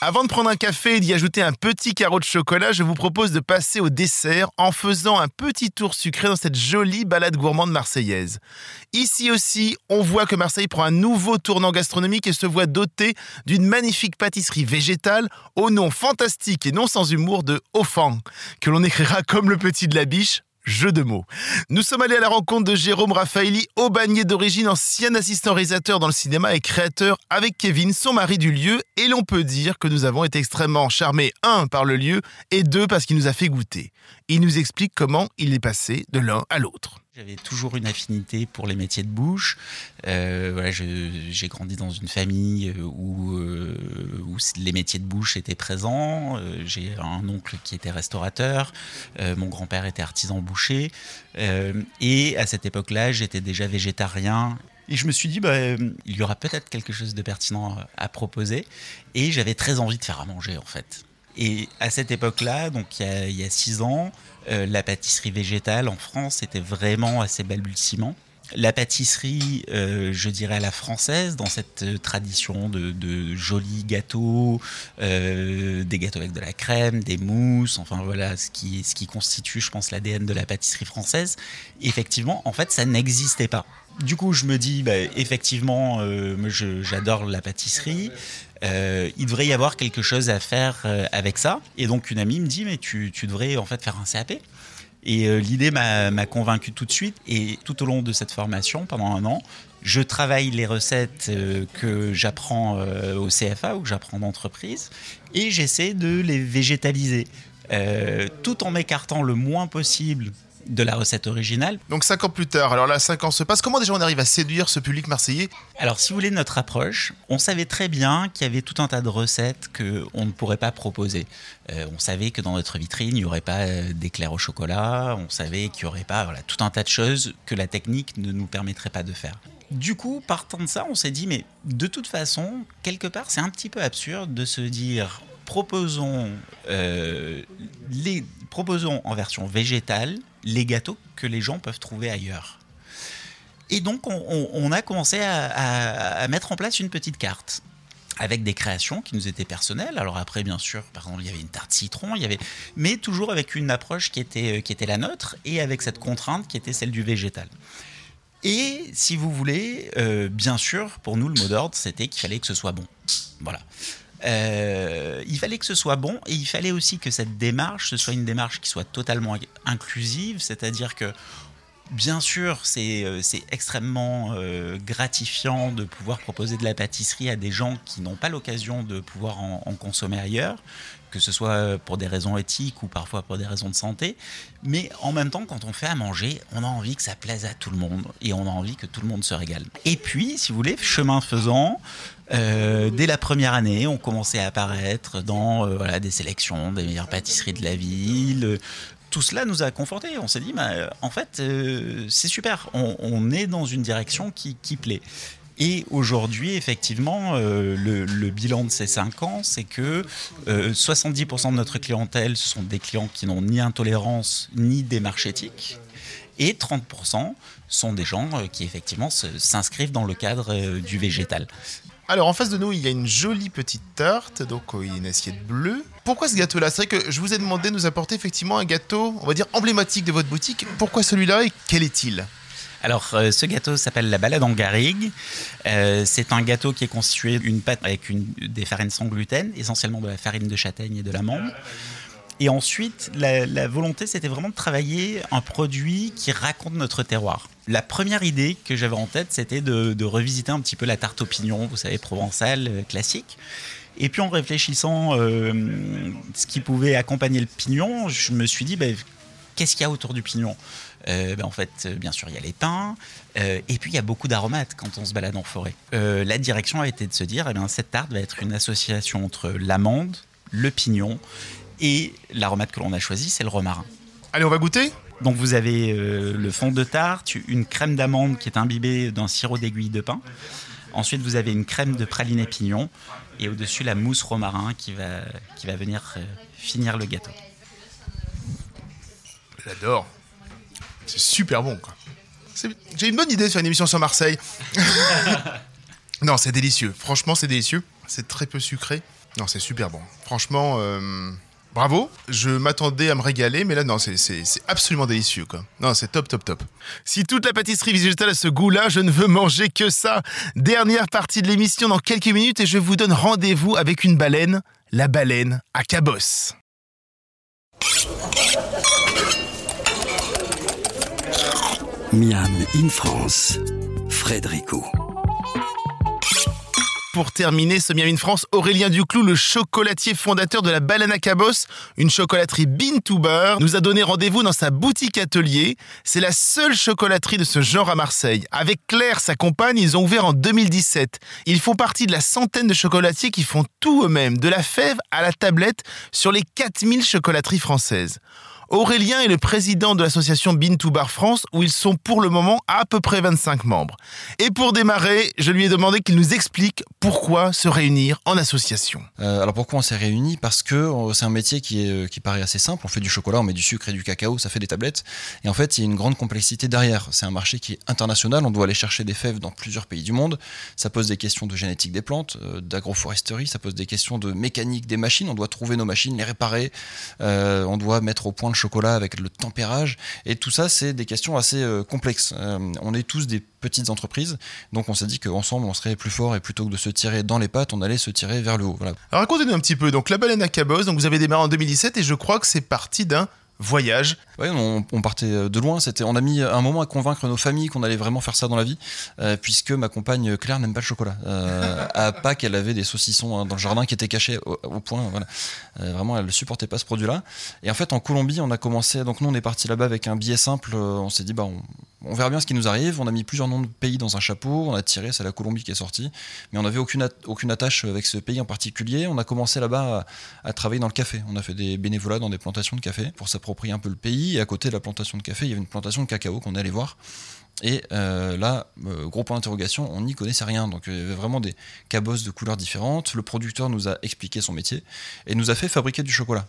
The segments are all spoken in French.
Avant de prendre un café et d'y ajouter un petit carreau de chocolat, je vous propose de passer au dessert en faisant un petit tour sucré dans cette jolie balade gourmande marseillaise. Ici aussi, on voit que Marseille prend un nouveau tournant gastronomique et se voit doté d'une magnifique pâtisserie végétale au nom fantastique et non sans humour de Offang, que l'on écrira comme le petit de la biche Jeu de mots. Nous sommes allés à la rencontre de Jérôme Raffaelli, aubagnier d'origine, ancien assistant réalisateur dans le cinéma et créateur avec Kevin, son mari du lieu, et l'on peut dire que nous avons été extrêmement charmés, un, par le lieu, et deux, parce qu'il nous a fait goûter. Il nous explique comment il est passé de l'un à l'autre. J'avais toujours une affinité pour les métiers de bouche. Euh, voilà, j'ai grandi dans une famille euh, où, euh, les métiers de bouche étaient présents. J'ai un oncle qui était restaurateur. Mon grand-père était artisan boucher. Et à cette époque-là, j'étais déjà végétarien. Et je me suis dit, bah, il y aura peut-être quelque chose de pertinent à proposer. Et j'avais très envie de faire à manger, en fait. Et à cette époque-là, donc il y, a, six ans, euh, la pâtisserie végétale en France était vraiment assez balbutiement. La pâtisserie, euh, je dirais à la française, dans cette euh, tradition de, jolis gâteaux, des gâteaux avec de la crème, des mousses, enfin voilà, ce qui, constitue, je pense, l'ADN de la pâtisserie française. Effectivement, en fait, ça n'existait pas. Du coup, je me dis, bah, effectivement, j'adore la pâtisserie. Euh, il devrait y avoir quelque chose à faire euh, avec ça. Et donc une amie me dit, mais tu, devrais en fait faire un CAP. Et euh, l'idée m'a convaincu tout de suite. Et tout au long de cette formation, pendant un an, je travaille les recettes que j'apprends au CFA ou que j'apprends d'entreprise. Et j'essaie de les végétaliser. tout en m'écartant le moins possible de la recette originale. Donc cinq ans plus tard, alors là, cinq ans se passent. Comment déjà on arrive à séduire ce public marseillais? Alors si vous voulez notre approche, on savait très bien qu'il y avait tout un tas de recettes qu'on ne pourrait pas proposer. Euh, on savait que dans notre vitrine, il n'y aurait pas euh, d'éclairs au chocolat, on savait qu'il n'y aurait pas voilà, tout un tas de choses que la technique ne nous permettrait pas de faire. Du coup, partant de ça, on s'est dit, mais de toute façon, quelque part, c'est un petit peu absurde de se dire, proposons, euh, les, proposons en version végétale les gâteaux que les gens peuvent trouver ailleurs. Et donc, on, a commencé à, mettre en place une petite carte avec des créations qui nous étaient personnelles. Alors après, bien sûr, par exemple, il y avait une tarte citron, il y avait, mais toujours avec une approche qui était, qui était la nôtre et avec cette contrainte qui était celle du végétal. Et si vous voulez, euh, bien sûr, pour nous, le mot d'ordre, c'était qu'il fallait que ce soit bon. Voilà. Euh, il fallait que ce soit bon et il fallait aussi que cette démarche, soit une démarche qui soit totalement inclusive, c'est-à-dire que Bien sûr, c'est euh, extrêmement euh, gratifiant de pouvoir proposer de la pâtisserie à des gens qui n'ont pas l'occasion de pouvoir en, consommer ailleurs, que ce soit pour des raisons éthiques ou parfois pour des raisons de santé. Mais en même temps, quand on fait à manger, on a envie que ça plaise à tout le monde et on a envie que tout le monde se régale. Et puis, si vous voulez, chemin faisant, euh, dès la première année, on commençait à apparaître dans euh, des sélections des meilleures pâtisseries de la ville. Tout cela nous a confortés. On s'est dit, bah, en fait, euh, c'est super. On, est dans une direction qui, plaît. Et aujourd'hui, effectivement, euh, le, bilan de ces 5 ans, c'est que euh, 70% de notre clientèle, ce sont des clients qui n'ont ni intolérance ni démarche éthique. Et 30% sont des gens euh, qui, effectivement, s'inscrivent dans le cadre euh, du végétal. Alors en face de nous, il y a une jolie petite tarte, donc il y a une assiette bleue. Pourquoi ce gâteau-là? C'est vrai que je vous ai demandé de nous apporter effectivement un gâteau, on va dire emblématique de votre boutique. Pourquoi celui-là et quel est-il? Alors, euh, ce gâteau s'appelle la balade en garrigue. Euh, c'est un gâteau qui est constitué d'une pâte avec une, des farines sans gluten, essentiellement de la farine de châtaigne et de l'amande. Et ensuite, la volonté, c'était vraiment de travailler un produit qui raconte notre terroir. La première idée que j'avais en tête, c'était de, revisiter un petit peu la tarte au pignon, vous savez, provençale, euh, classique. Et puis en réfléchissant euh, ce qui pouvait accompagner le pignon, je me suis dit, bah, qu'est-ce qu'il y a autour du pignon? Euh, ben en fait, bien sûr, il y a les pins, euh, et puis il y a beaucoup d'aromates quand on se balade en forêt. Euh, la direction a été de se dire, eh bien, cette tarte va être une association entre l'amande, le pignon, et l'aromate que l'on a choisi, c'est le romarin. Allez, on va goûter? Donc vous avez euh, le fond de tarte, une crème d'amande qui est imbibée d'un sirop d'aiguille de pin. Ensuite, vous avez une crème de praliné pignon et au-dessus la mousse romarin qui va, qui va venir finir le gâteau. J'adore. C'est super bon, quoi. J'ai une bonne idée sur une émission sur Marseille. non, c'est délicieux. Franchement, c'est délicieux. C'est très peu sucré. Non, c'est super bon. Franchement, euh, bravo. Je m'attendais à me régaler, mais là, non, c'est absolument délicieux, quoi. Non, c'est top, top, top. Si toute la pâtisserie végétale a ce goût-là, je ne veux manger que ça. Dernière partie de l'émission dans quelques minutes et je vous donne rendez-vous avec une baleine, la baleine à Cabos. Miam in France, Frédérico. Pour terminer ce Miam in France, Aurélien Duclou, le chocolatier fondateur de la Baleine à Cabos, une chocolaterie bean to bar, nous a donné rendez-vous dans sa boutique atelier. C'est la seule chocolaterie de ce genre à Marseille. Avec Claire, sa compagne, ils ont ouvert en 2017. Ils font partie de la centaine de chocolatiers qui font tout eux-mêmes, de la fève à la tablette, sur les 4000 chocolateries françaises. Aurélien est le président de l'association Bean to Bar France où ils sont pour le moment à, peu près 25 membres. Et pour démarrer, je lui ai demandé qu'il nous explique pourquoi se réunir en association. Euh, alors pourquoi on s'est réunis? Parce que euh, c'est un métier qui, euh, qui paraît assez simple. On fait du chocolat, on met du sucre et du cacao, ça fait des tablettes. Et en fait, il y a une grande complexité derrière. C'est un marché qui est international. On doit aller chercher des fèves dans plusieurs pays du monde. Ça pose des questions de génétique des plantes, d'agroforesterie. Ça pose des questions de mécanique des machines. On doit trouver nos machines, les réparer. on doit mettre au point le chocolat avec le tempérage. Et tout ça, c'est des questions assez euh, complexes. Euh, on est tous des petites entreprises, donc on s'est dit qu'ensemble, on serait plus fort et plutôt que de se tirer dans les pattes, on allait se tirer vers le haut. Alors racontez-nous un petit peu. Donc la baleine à cabos, donc vous avez démarré en 2017 et je crois que c'est parti d'un voyage. Oui, on, partait euh, de loin. C'était, on a mis un moment à convaincre nos familles qu'on allait vraiment faire ça dans la vie, euh, puisque ma compagne Claire n'aime pas le chocolat. Euh, à Pâques, elle avait des saucissons hein, dans le jardin qui étaient cachés au, point. Voilà. vraiment, elle ne supportait pas ce produit-là. Et en fait, en Colombie, on a commencé. Donc nous, on est parti là-bas avec un billet simple. on s'est dit, bah, on, on verra bien ce qui nous arrive. On a mis plusieurs noms de pays dans un chapeau. On a tiré, c'est la Colombie qui est sortie. Mais on n'avait aucune, attache avec ce pays en particulier. On a commencé là-bas à, travailler dans le café. On a fait des bénévolats dans des plantations de café pour s'approprier un peu le pays. Et à côté de la plantation de café, il y avait une plantation de cacao qu'on est allé voir. Et euh, là, euh, gros point d'interrogation, on n'y connaissait rien. Donc il y avait vraiment des cabosses de couleurs différentes. Le producteur nous a expliqué son métier et nous a fait fabriquer du chocolat.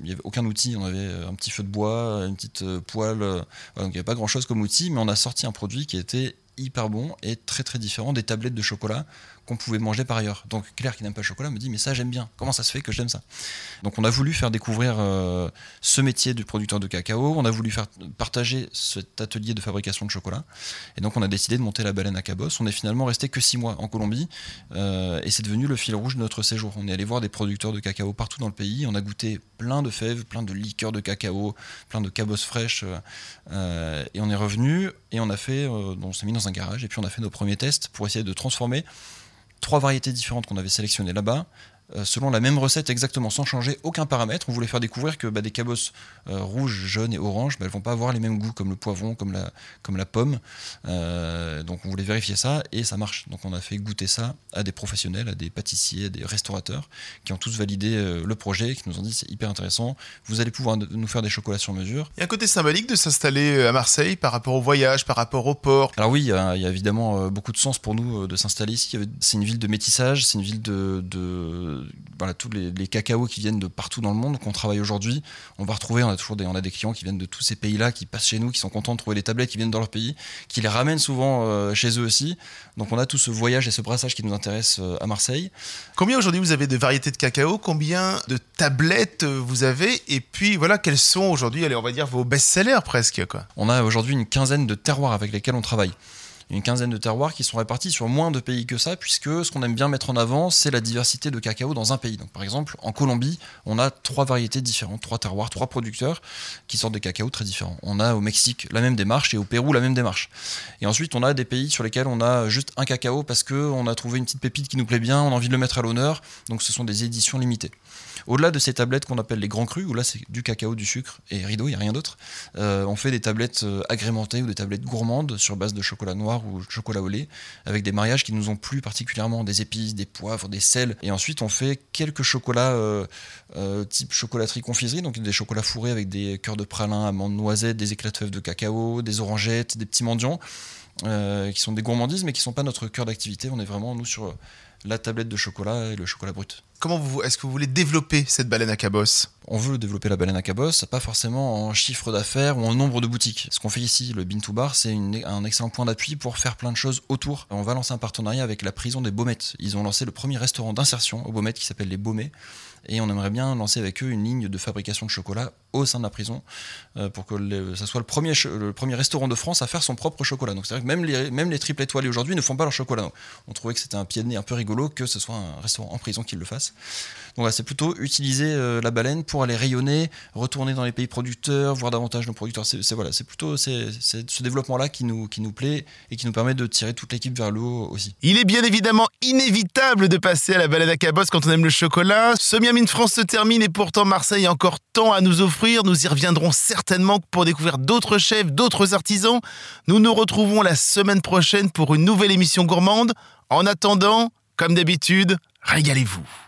Il n'y avait aucun outil. On avait un petit feu de bois, une petite euh, poêle. donc il n'y avait pas grand chose comme outil, mais on a sorti un produit qui était hyper bon et très très différent des tablettes de chocolat qu'on pouvait manger par ailleurs. Donc Claire qui n'aime pas le chocolat me dit mais ça j'aime bien. Comment ça se fait que j'aime ça? Donc on a voulu faire découvrir euh, ce métier du producteur de cacao. On a voulu faire partager cet atelier de fabrication de chocolat. Et donc on a décidé de monter la baleine à Cabos. On est finalement resté que six mois en Colombie euh, et c'est devenu le fil rouge de notre séjour. On est allé voir des producteurs de cacao partout dans le pays. On a goûté plein de fèves, plein de liqueurs de cacao, plein de cabos fraîches. Euh, et on est revenu et on a fait, on s'est mis dans un garage et puis on a fait nos premiers tests pour essayer de transformer trois variétés différentes qu'on avait sélectionnées là-bas, selon la même recette exactement, sans changer aucun paramètre. On voulait faire découvrir que bah, des cabosses euh, rouges, jaunes et oranges, bah, elles vont pas avoir les mêmes goûts comme le poivron, comme la, comme la pomme. Euh, donc on voulait vérifier ça et ça marche. Donc on a fait goûter ça à des professionnels, à des pâtissiers, à des restaurateurs qui ont tous validé le projet, qui nous ont dit c'est hyper intéressant, vous allez pouvoir nous faire des chocolats sur mesure. Il y a un côté symbolique de s'installer à Marseille par rapport au voyage, par rapport au port. Alors oui, il y a, évidemment beaucoup de sens pour nous de s'installer ici. C'est une ville de métissage, c'est une ville de voilà, tous les, cacaos qui viennent de partout dans le monde qu'on travaille aujourd'hui. On va retrouver, on a toujours des, on a des clients qui viennent de tous ces pays-là, qui passent chez nous, qui sont contents de trouver les tablettes qui viennent dans leur pays, qui les ramènent souvent euh, chez eux aussi. Donc on a tout ce voyage et ce brassage qui nous intéresse euh, à Marseille. Combien aujourd'hui vous avez de variétés de cacao? Combien de tablettes euh, vous avez? Et puis voilà, quels sont aujourd'hui, allez, on va dire vos best-sellers presque quoi? On a aujourd'hui une quinzaine de terroirs avec lesquels on travaille une quinzaine de terroirs qui sont répartis sur moins de pays que ça, puisque ce qu'on aime bien mettre en avant, c'est la diversité de cacao dans un pays. Donc, par exemple, en Colombie, on a trois variétés différentes, trois terroirs, trois producteurs qui sortent des cacao très différents. On a au Mexique la même démarche et au Pérou la même démarche. Et ensuite, on a des pays sur lesquels on a juste un cacao parce qu'on a trouvé une petite pépite qui nous plaît bien, on a envie de le mettre à l'honneur. Donc, ce sont des éditions limitées. Au-delà de ces tablettes qu'on appelle les grands crus, où là c'est du cacao, du sucre et rideau, il n'y a rien d'autre, euh, on fait des tablettes euh, agrémentées ou des tablettes gourmandes sur base de chocolat noir ou chocolat au lait, avec des mariages qui nous ont plu particulièrement, des épices, des poivres, des sels. Et ensuite on fait quelques chocolats euh, type chocolaterie confiserie, donc des chocolats fourrés avec des cœurs de pralin, amandes, noisettes, des éclats de fèves de cacao, des orangettes, des petits mendiants. qui sont des gourmandises mais qui ne sont pas notre cœur d'activité. On est vraiment, nous, sur la tablette de chocolat et le chocolat brut. Comment vous, est-ce que vous voulez développer cette baleine à cabosse On veut développer la baleine à cabosse, pas forcément en chiffre d'affaires ou en nombre de boutiques. Ce qu'on fait ici, le Bean to Bar, c'est un excellent point d'appui pour faire plein de choses autour. On va lancer un partenariat avec la prison des Baumettes. Ils ont lancé le premier restaurant d'insertion aux Baumettes qui s'appelle les Baumets. Et on aimerait bien lancer avec eux une ligne de fabrication de chocolat au sein de la prison euh, pour que ça soit le premier, restaurant de France à faire son propre chocolat. C'est-à-dire que même les, même les triples étoilés aujourd'hui ne font pas leur chocolat. On trouvait que c'était un pied de nez un peu rigolo que ce soit un restaurant en prison qui le fasse. Donc c'est plutôt utiliser euh, la baleine pour aller rayonner, retourner dans les pays producteurs, voir davantage nos producteurs. C'est voilà, c'est plutôt ce développement-là qui nous, qui nous plaît et qui nous permet de tirer toute l'équipe vers le haut aussi. Il est bien évidemment inévitable de passer à la balade à cabosse quand on aime le chocolat. Ce Miam in France se termine et pourtant Marseille a encore tant à nous offrir. Nous y reviendrons certainement pour découvrir d'autres chefs, d'autres artisans. Nous nous retrouvons la semaine prochaine pour une nouvelle émission gourmande. En attendant, comme d'habitude, régalez-vous.